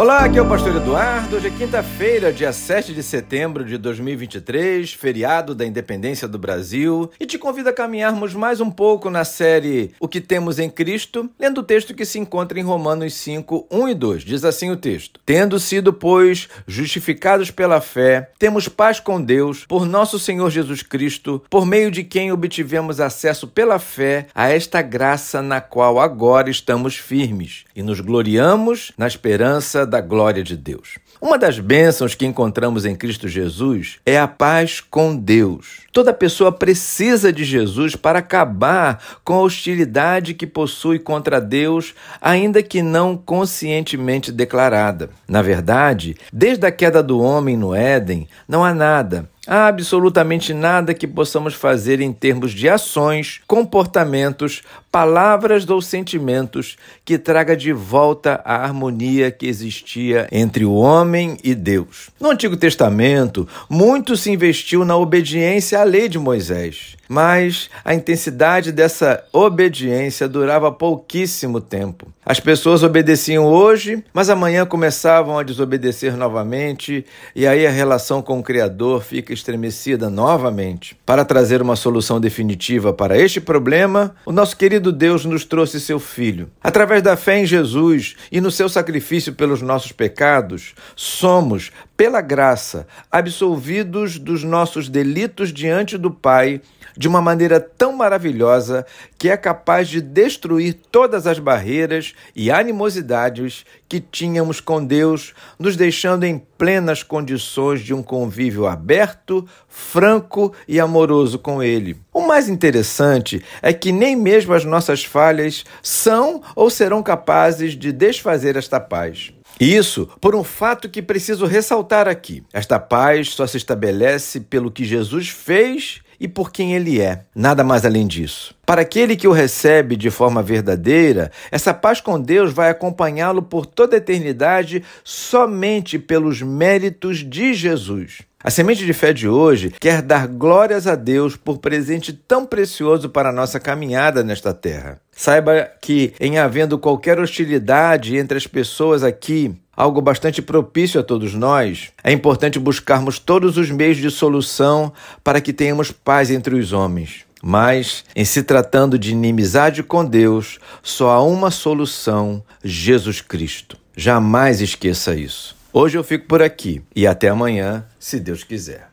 Olá, aqui é o Pastor Eduardo. Hoje é quinta-feira, dia 7 de setembro de 2023, feriado da independência do Brasil, e te convido a caminharmos mais um pouco na série O que temos em Cristo, lendo o texto que se encontra em Romanos 5, 1 e 2. Diz assim o texto: Tendo sido, pois, justificados pela fé, temos paz com Deus por nosso Senhor Jesus Cristo, por meio de quem obtivemos acesso pela fé a esta graça na qual agora estamos firmes e nos gloriamos na esperança da glória de Deus. Uma das bênçãos que encontramos em Cristo Jesus é a paz com Deus. Toda pessoa precisa de Jesus para acabar com a hostilidade que possui contra Deus, ainda que não conscientemente declarada. Na verdade, desde a queda do homem no Éden, não há nada, Há absolutamente nada que possamos fazer em termos de ações, comportamentos, palavras ou sentimentos que traga de volta a harmonia que existia entre o homem e Deus. No Antigo Testamento, muito se investiu na obediência à lei de Moisés mas a intensidade dessa obediência durava pouquíssimo tempo. As pessoas obedeciam hoje, mas amanhã começavam a desobedecer novamente, e aí a relação com o Criador fica estremecida novamente. Para trazer uma solução definitiva para este problema, o nosso querido Deus nos trouxe seu Filho. Através da fé em Jesus e no seu sacrifício pelos nossos pecados, somos, pela graça, absolvidos dos nossos delitos diante do Pai de uma maneira tão maravilhosa que é capaz de destruir todas as barreiras e animosidades que tínhamos com Deus, nos deixando em plenas condições de um convívio aberto, franco e amoroso com Ele. O mais interessante é que nem mesmo as nossas falhas são ou serão capazes de desfazer esta paz. Isso por um fato que preciso ressaltar aqui. Esta paz só se estabelece pelo que Jesus fez e por quem ele é. Nada mais além disso. Para aquele que o recebe de forma verdadeira, essa paz com Deus vai acompanhá-lo por toda a eternidade somente pelos méritos de Jesus. A semente de fé de hoje quer dar glórias a Deus por presente tão precioso para a nossa caminhada nesta terra. Saiba que, em havendo qualquer hostilidade entre as pessoas aqui, algo bastante propício a todos nós, é importante buscarmos todos os meios de solução para que tenhamos paz entre os homens. Mas, em se tratando de inimizade com Deus, só há uma solução: Jesus Cristo. Jamais esqueça isso. Hoje eu fico por aqui e até amanhã, se Deus quiser.